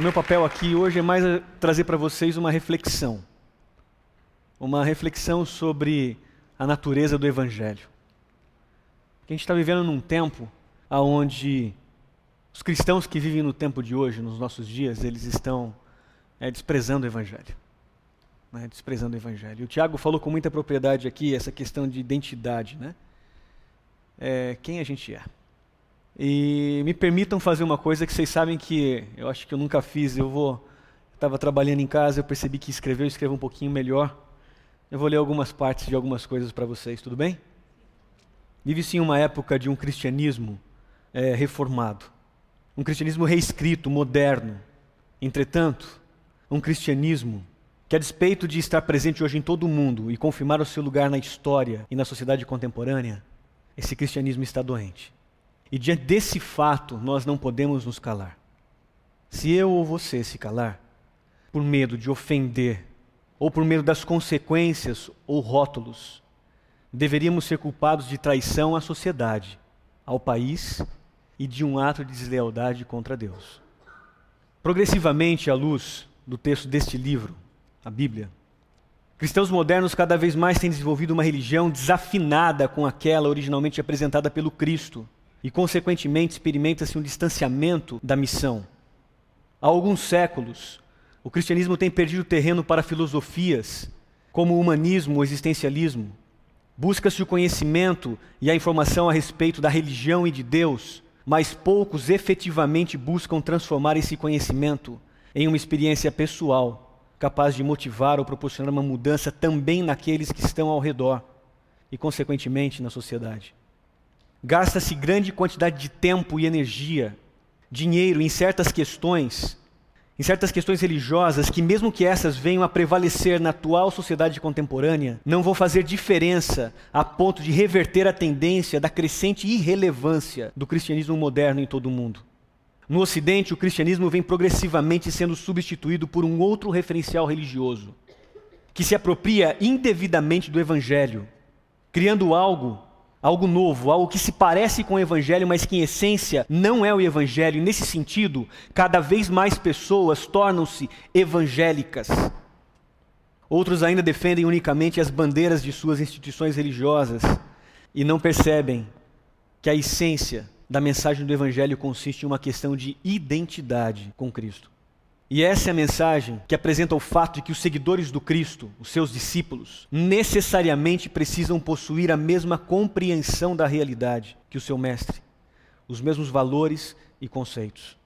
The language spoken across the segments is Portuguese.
O meu papel aqui hoje é mais trazer para vocês uma reflexão. Uma reflexão sobre a natureza do Evangelho. Porque a gente está vivendo num tempo onde os cristãos que vivem no tempo de hoje, nos nossos dias, eles estão é, desprezando o Evangelho. Né, desprezando o Evangelho. O Tiago falou com muita propriedade aqui essa questão de identidade. Né? É, quem a gente é. E me permitam fazer uma coisa que vocês sabem que eu acho que eu nunca fiz. Eu vou. Estava trabalhando em casa, eu percebi que escrever, eu escrevo um pouquinho melhor. Eu vou ler algumas partes de algumas coisas para vocês, tudo bem? Vive-se em uma época de um cristianismo é, reformado, um cristianismo reescrito, moderno. Entretanto, um cristianismo que, a despeito de estar presente hoje em todo o mundo e confirmar o seu lugar na história e na sociedade contemporânea, esse cristianismo está doente. E diante desse fato, nós não podemos nos calar. Se eu ou você se calar, por medo de ofender, ou por medo das consequências ou rótulos, deveríamos ser culpados de traição à sociedade, ao país e de um ato de deslealdade contra Deus. Progressivamente, à luz do texto deste livro, a Bíblia, cristãos modernos cada vez mais têm desenvolvido uma religião desafinada com aquela originalmente apresentada pelo Cristo e, consequentemente, experimenta-se um distanciamento da missão. Há alguns séculos, o cristianismo tem perdido terreno para filosofias como o humanismo ou existencialismo. Busca-se o conhecimento e a informação a respeito da religião e de Deus, mas poucos efetivamente buscam transformar esse conhecimento em uma experiência pessoal, capaz de motivar ou proporcionar uma mudança também naqueles que estão ao redor e, consequentemente, na sociedade. Gasta-se grande quantidade de tempo e energia, dinheiro em certas questões, em certas questões religiosas, que, mesmo que essas venham a prevalecer na atual sociedade contemporânea, não vão fazer diferença a ponto de reverter a tendência da crescente irrelevância do cristianismo moderno em todo o mundo. No Ocidente, o cristianismo vem progressivamente sendo substituído por um outro referencial religioso, que se apropria indevidamente do Evangelho, criando algo algo novo, algo que se parece com o Evangelho, mas que em essência não é o Evangelho. E nesse sentido, cada vez mais pessoas tornam-se evangélicas. Outros ainda defendem unicamente as bandeiras de suas instituições religiosas e não percebem que a essência da mensagem do Evangelho consiste em uma questão de identidade com Cristo. E essa é a mensagem que apresenta o fato de que os seguidores do Cristo, os seus discípulos, necessariamente precisam possuir a mesma compreensão da realidade que o seu mestre, os mesmos valores e conceitos.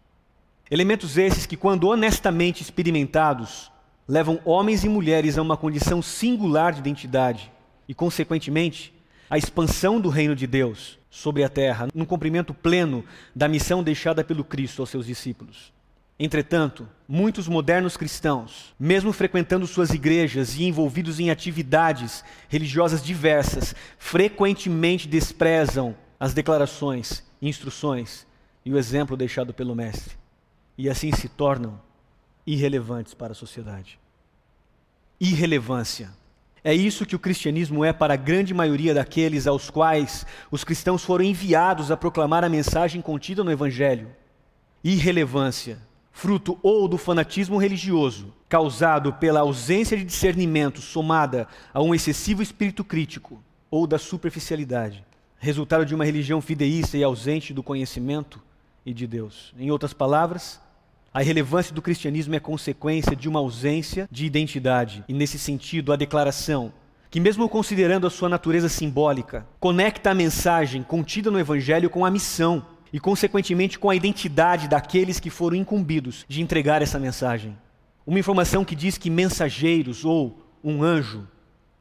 Elementos esses que, quando honestamente experimentados, levam homens e mulheres a uma condição singular de identidade e, consequentemente, a expansão do reino de Deus sobre a terra, no cumprimento pleno da missão deixada pelo Cristo aos seus discípulos. Entretanto, muitos modernos cristãos, mesmo frequentando suas igrejas e envolvidos em atividades religiosas diversas, frequentemente desprezam as declarações, instruções e o exemplo deixado pelo Mestre, e assim se tornam irrelevantes para a sociedade. Irrelevância. É isso que o cristianismo é para a grande maioria daqueles aos quais os cristãos foram enviados a proclamar a mensagem contida no Evangelho. Irrelevância fruto ou do fanatismo religioso, causado pela ausência de discernimento somada a um excessivo espírito crítico, ou da superficialidade, resultado de uma religião fideísta e ausente do conhecimento e de Deus. Em outras palavras, a irrelevância do cristianismo é consequência de uma ausência de identidade, e nesse sentido, a declaração que, mesmo considerando a sua natureza simbólica, conecta a mensagem contida no Evangelho com a missão e, consequentemente, com a identidade daqueles que foram incumbidos de entregar essa mensagem. Uma informação que diz que mensageiros ou um anjo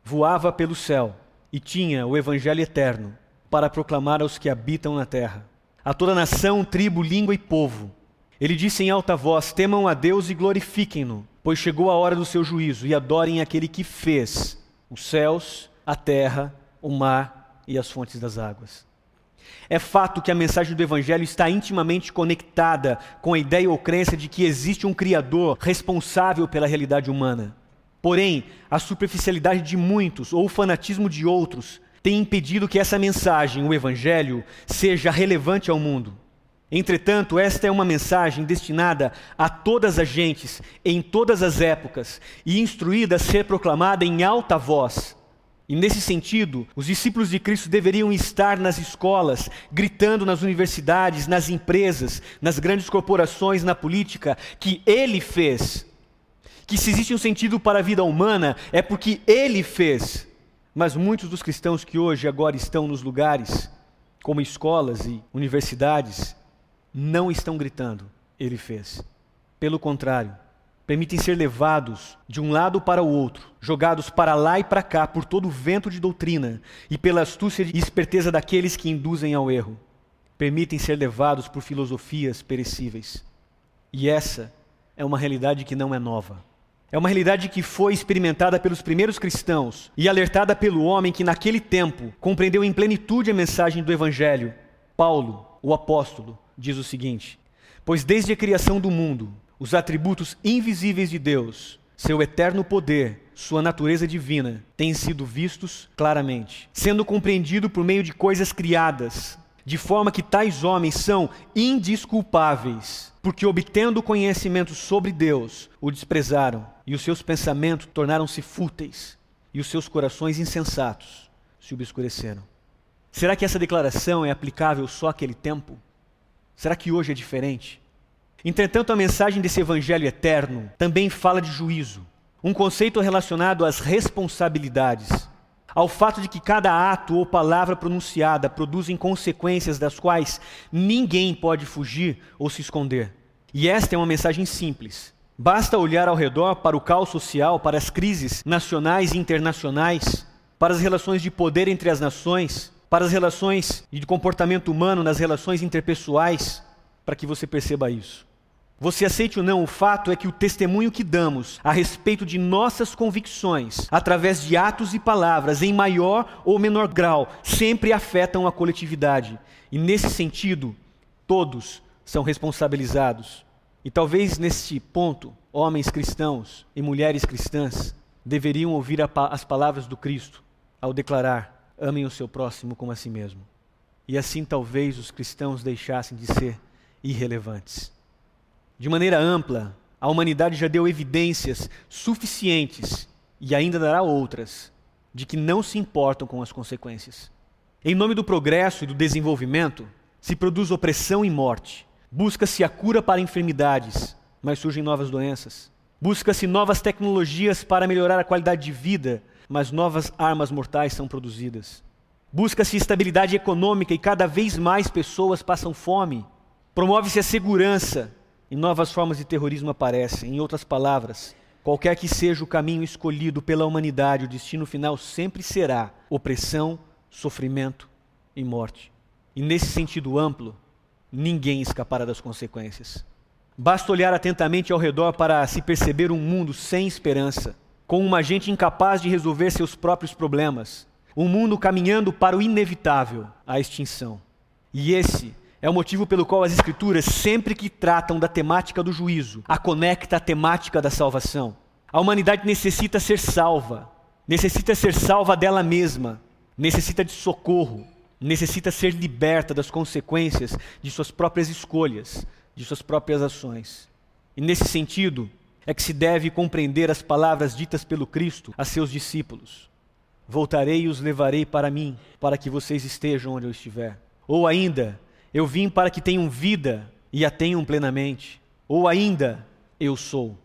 voava pelo céu e tinha o evangelho eterno para proclamar aos que habitam na terra, a toda nação, tribo, língua e povo. Ele disse em alta voz: Temam a Deus e glorifiquem-no, pois chegou a hora do seu juízo, e adorem aquele que fez os céus, a terra, o mar e as fontes das águas. É fato que a mensagem do Evangelho está intimamente conectada com a ideia ou crença de que existe um Criador responsável pela realidade humana. Porém, a superficialidade de muitos ou o fanatismo de outros tem impedido que essa mensagem, o Evangelho, seja relevante ao mundo. Entretanto, esta é uma mensagem destinada a todas as gentes, em todas as épocas, e instruída a ser proclamada em alta voz. E nesse sentido, os discípulos de Cristo deveriam estar nas escolas, gritando nas universidades, nas empresas, nas grandes corporações, na política, que Ele fez. Que se existe um sentido para a vida humana, é porque Ele fez. Mas muitos dos cristãos que hoje agora estão nos lugares, como escolas e universidades, não estão gritando, Ele fez. Pelo contrário, permitem ser levados de um lado para o outro, jogados para lá e para cá por todo o vento de doutrina e pela astúcia e esperteza daqueles que induzem ao erro. Permitem ser levados por filosofias perecíveis. E essa é uma realidade que não é nova. É uma realidade que foi experimentada pelos primeiros cristãos e alertada pelo homem que, naquele tempo, compreendeu em plenitude a mensagem do Evangelho. Paulo, o apóstolo, diz o seguinte: Pois desde a criação do mundo, os atributos invisíveis de Deus, seu eterno poder, sua natureza divina, têm sido vistos claramente, sendo compreendido por meio de coisas criadas, de forma que tais homens são indisculpáveis, porque obtendo conhecimento sobre Deus, o desprezaram, e os seus pensamentos tornaram-se fúteis, e os seus corações insensatos se obscureceram. Será que essa declaração é aplicável só àquele tempo? Será que hoje é diferente? Entretanto, a mensagem desse evangelho eterno também fala de juízo, um conceito relacionado às responsabilidades, ao fato de que cada ato ou palavra pronunciada produzem consequências das quais ninguém pode fugir ou se esconder. E esta é uma mensagem simples. Basta olhar ao redor para o caos social, para as crises nacionais e internacionais, para as relações de poder entre as nações, para as relações de comportamento humano nas relações interpessoais, para que você perceba isso. Você aceite ou não, o fato é que o testemunho que damos a respeito de nossas convicções, através de atos e palavras, em maior ou menor grau, sempre afetam a coletividade. E nesse sentido, todos são responsabilizados. E talvez neste ponto, homens cristãos e mulheres cristãs deveriam ouvir as palavras do Cristo ao declarar: amem o seu próximo como a si mesmo. E assim talvez os cristãos deixassem de ser irrelevantes. De maneira ampla, a humanidade já deu evidências suficientes e ainda dará outras de que não se importam com as consequências. Em nome do progresso e do desenvolvimento, se produz opressão e morte. Busca-se a cura para enfermidades, mas surgem novas doenças. Busca-se novas tecnologias para melhorar a qualidade de vida, mas novas armas mortais são produzidas. Busca-se estabilidade econômica e cada vez mais pessoas passam fome. Promove-se a segurança, e novas formas de terrorismo aparecem. Em outras palavras, qualquer que seja o caminho escolhido pela humanidade, o destino final sempre será opressão, sofrimento e morte. E nesse sentido amplo, ninguém escapará das consequências. Basta olhar atentamente ao redor para se perceber um mundo sem esperança, com uma gente incapaz de resolver seus próprios problemas, um mundo caminhando para o inevitável, a extinção. E esse é o motivo pelo qual as Escrituras, sempre que tratam da temática do juízo, a conecta à temática da salvação. A humanidade necessita ser salva, necessita ser salva dela mesma, necessita de socorro, necessita ser liberta das consequências de suas próprias escolhas, de suas próprias ações. E nesse sentido, é que se deve compreender as palavras ditas pelo Cristo a seus discípulos: Voltarei e os levarei para mim, para que vocês estejam onde eu estiver. Ou ainda, eu vim para que tenham vida e a tenham plenamente. Ou ainda, eu sou.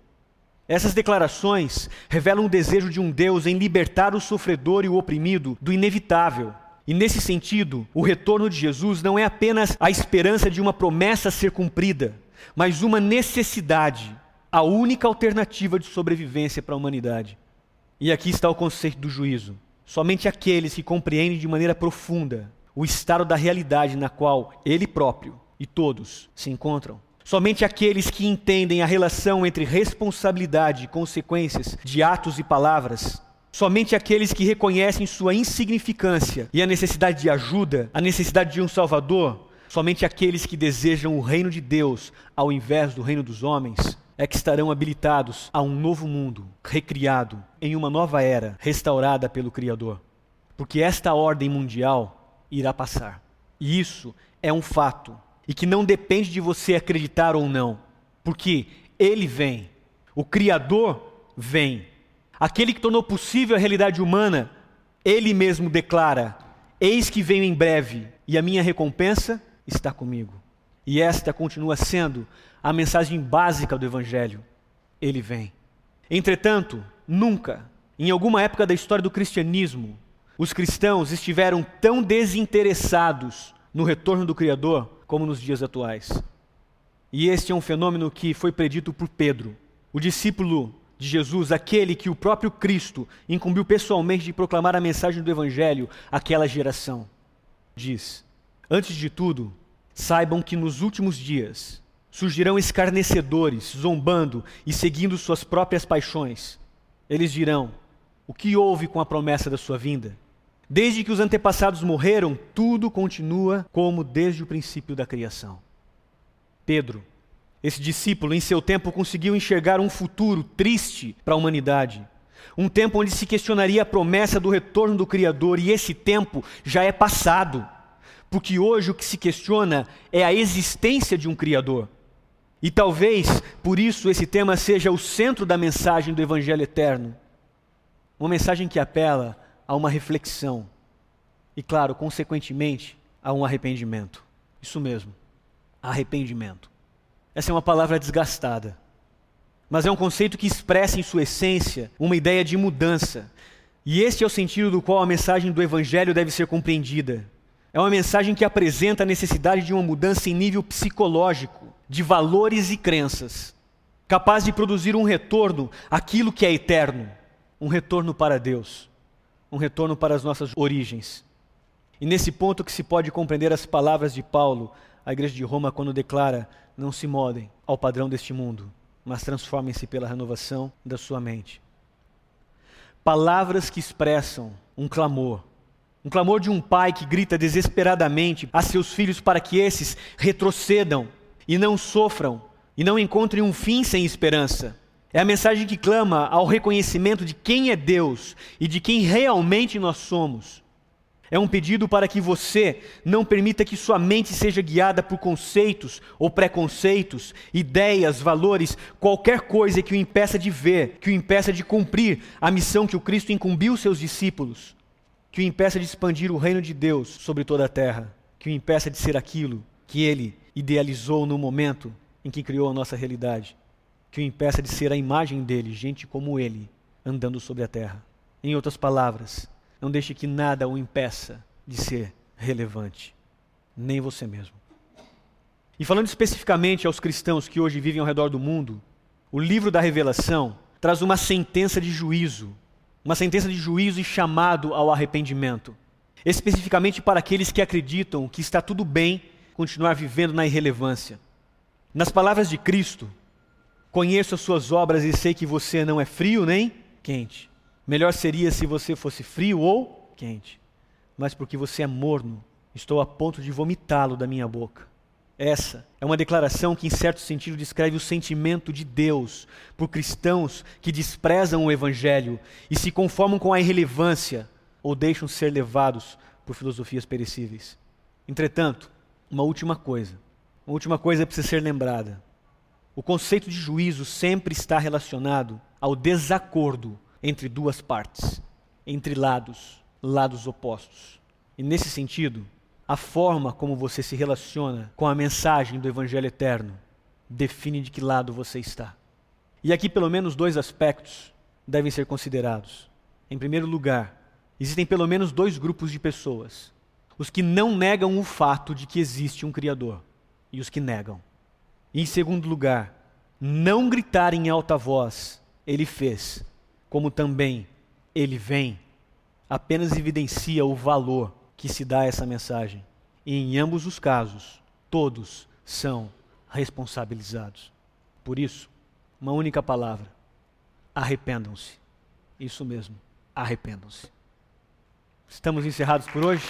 Essas declarações revelam o desejo de um Deus em libertar o sofredor e o oprimido do inevitável. E nesse sentido, o retorno de Jesus não é apenas a esperança de uma promessa a ser cumprida, mas uma necessidade, a única alternativa de sobrevivência para a humanidade. E aqui está o conceito do juízo. Somente aqueles que compreendem de maneira profunda o estado da realidade na qual ele próprio e todos se encontram. Somente aqueles que entendem a relação entre responsabilidade e consequências de atos e palavras, somente aqueles que reconhecem sua insignificância e a necessidade de ajuda, a necessidade de um Salvador, somente aqueles que desejam o reino de Deus ao invés do reino dos homens, é que estarão habilitados a um novo mundo, recriado em uma nova era, restaurada pelo Criador. Porque esta ordem mundial irá passar. E isso é um fato. e que não depende de você acreditar ou não, porque Ele vem, o Criador vem. Aquele que tornou possível a realidade humana, Ele mesmo declara: Eis que venho em breve, e a minha recompensa está comigo. E esta continua sendo a mensagem básica do Evangelho. Ele vem. Entretanto, nunca, em alguma época da história do cristianismo, os cristãos estiveram tão desinteressados no retorno do Criador como nos dias atuais. E este é um fenômeno que foi predito por Pedro, o discípulo de Jesus, aquele que o próprio Cristo incumbiu pessoalmente de proclamar a mensagem do Evangelho àquela geração. Diz: Antes de tudo, saibam que nos últimos dias surgirão escarnecedores, zombando e seguindo suas próprias paixões. Eles dirão: O que houve com a promessa da sua vinda? Desde que os antepassados morreram, tudo continua como desde o princípio da criação. Pedro, esse discípulo, em seu tempo, conseguiu enxergar um futuro triste para a humanidade. Um tempo onde se questionaria a promessa do retorno do Criador, e esse tempo já é passado, porque hoje o que se questiona é a existência de um Criador. E talvez por isso esse tema seja o centro da mensagem do Evangelho Eterno. Uma mensagem que apela a uma reflexão e, claro, consequentemente, a um arrependimento. Isso mesmo, arrependimento. Essa é uma palavra desgastada, mas é um conceito que expressa em sua essência uma ideia de mudança. E este é o sentido do qual a mensagem do Evangelho deve ser compreendida. É uma mensagem que apresenta a necessidade de uma mudança em nível psicológico, de valores e crenças, capaz de produzir um retorno àquilo que é eterno, um retorno para Deus um retorno para as nossas origens. E nesse ponto que se pode compreender as palavras de Paulo à igreja de Roma quando declara: Não se modem ao padrão deste mundo, mas transformem-se pela renovação da sua mente. Palavras que expressam um clamor, um clamor de um pai que grita desesperadamente a seus filhos para que esses retrocedam e não sofram e não encontrem um fim sem esperança. É a mensagem que clama ao reconhecimento de quem é Deus e de quem realmente nós somos. É um pedido para que você não permita que sua mente seja guiada por conceitos ou preconceitos, ideias, valores, qualquer coisa que o impeça de ver, que o impeça de cumprir a missão que o Cristo incumbiu seus discípulos, que o impeça de expandir o reino de Deus sobre toda a terra, que o impeça de ser aquilo que ele idealizou no momento em que criou a nossa realidade que o impeça de ser a imagem dele, gente como ele, andando sobre a terra. Em outras palavras, não deixe que nada o impeça de ser relevante, nem você mesmo. E falando especificamente aos cristãos que hoje vivem ao redor do mundo, o livro da Revelação traz uma sentença de juízo, uma sentença de juízo e chamado ao arrependimento, especificamente para aqueles que acreditam que está tudo bem continuar vivendo na irrelevância. Nas palavras de Cristo, Conheço as suas obras e sei que você não é frio nem quente. Melhor seria se você fosse frio ou quente. Mas porque você é morno, estou a ponto de vomitá-lo da minha boca. Essa é uma declaração que, em certo sentido, descreve o sentimento de Deus por cristãos que desprezam o Evangelho e se conformam com a irrelevância ou deixam ser levados por filosofias perecíveis. Entretanto, uma última coisa, uma última coisa precisa ser lembrada. O conceito de juízo sempre está relacionado ao desacordo entre duas partes, entre lados, lados opostos. E nesse sentido, a forma como você se relaciona com a mensagem do Evangelho eterno define de que lado você está. E aqui, pelo menos, dois aspectos devem ser considerados. Em primeiro lugar, existem pelo menos dois grupos de pessoas: os que não negam o fato de que existe um Criador e os que negam. E em segundo lugar, não gritar em alta voz, ele fez, como também ele vem, apenas evidencia o valor que se dá a essa mensagem. E em ambos os casos, todos são responsabilizados. Por isso, uma única palavra: arrependam-se. Isso mesmo, arrependam-se. Estamos encerrados por hoje?